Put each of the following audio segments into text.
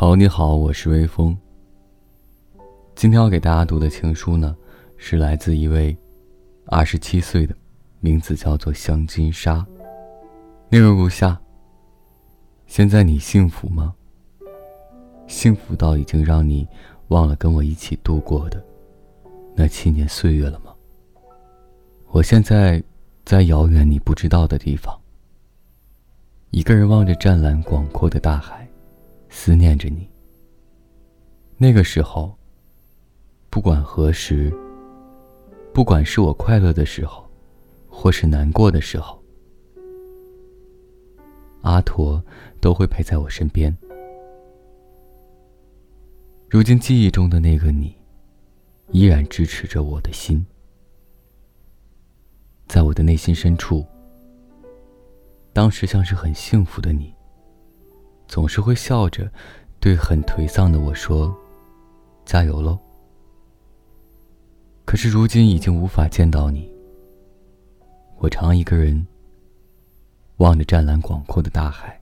好，你好，我是微风。今天要给大家读的情书呢，是来自一位二十七岁的，名字叫做香金沙。内容如下：现在你幸福吗？幸福到已经让你忘了跟我一起度过的那七年岁月了吗？我现在在遥远你不知道的地方，一个人望着湛蓝广阔的大海。思念着你。那个时候，不管何时，不管是我快乐的时候，或是难过的时候，阿陀都会陪在我身边。如今记忆中的那个你，依然支持着我的心，在我的内心深处，当时像是很幸福的你。总是会笑着，对很颓丧的我说：“加油喽！”可是如今已经无法见到你，我常一个人望着湛蓝广阔的大海，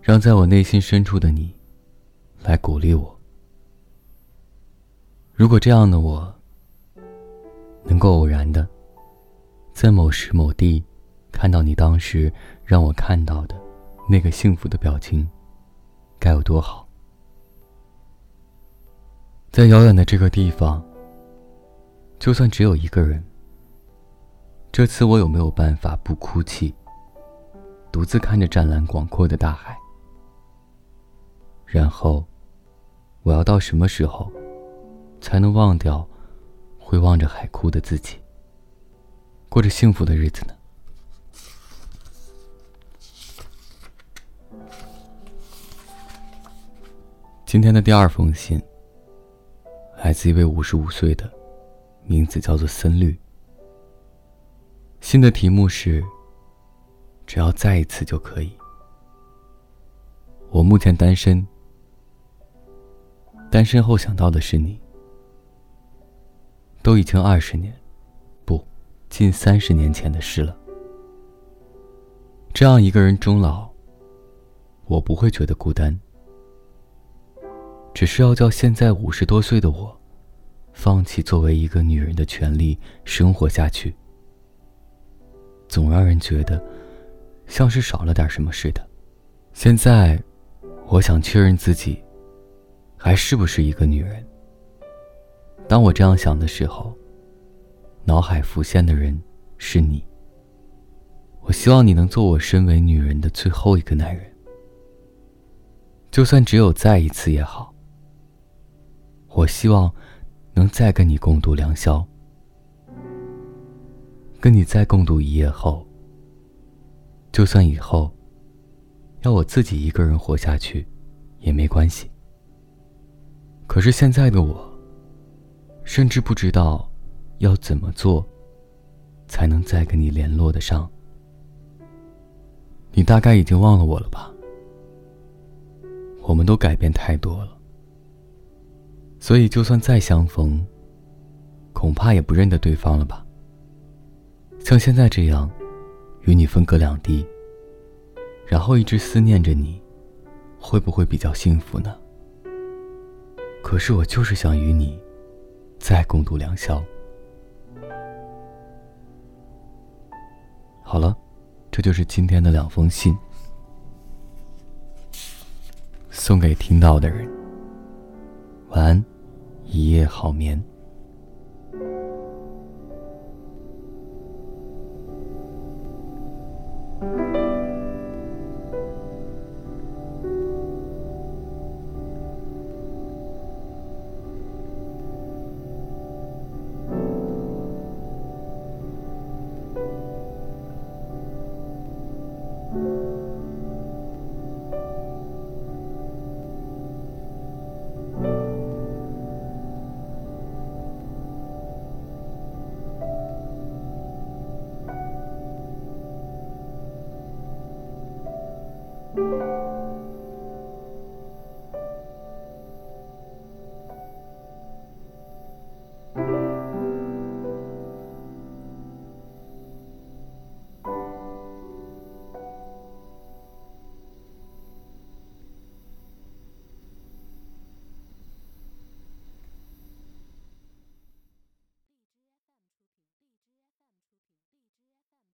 让在我内心深处的你来鼓励我。如果这样的我能够偶然的在某时某地看到你当时让我看到的。那个幸福的表情，该有多好！在遥远的这个地方，就算只有一个人，这次我有没有办法不哭泣，独自看着湛蓝广阔的大海？然后，我要到什么时候，才能忘掉会望着海哭的自己，过着幸福的日子呢？今天的第二封信，来自一位五十五岁的，名字叫做森绿。信的题目是：只要再一次就可以。我目前单身，单身后想到的是你。都已经二十年，不，近三十年前的事了。这样一个人终老，我不会觉得孤单。只是要叫现在五十多岁的我，放弃作为一个女人的权利，生活下去，总让人觉得像是少了点什么似的。现在，我想确认自己还是不是一个女人。当我这样想的时候，脑海浮现的人是你。我希望你能做我身为女人的最后一个男人，就算只有再一次也好。我希望能再跟你共度良宵，跟你再共度一夜后，就算以后要我自己一个人活下去，也没关系。可是现在的我，甚至不知道要怎么做，才能再跟你联络得上。你大概已经忘了我了吧？我们都改变太多了。所以，就算再相逢，恐怕也不认得对方了吧？像现在这样，与你分隔两地，然后一直思念着你，会不会比较幸福呢？可是我就是想与你再共度良宵。好了，这就是今天的两封信，送给听到的人。晚安，一夜好眠。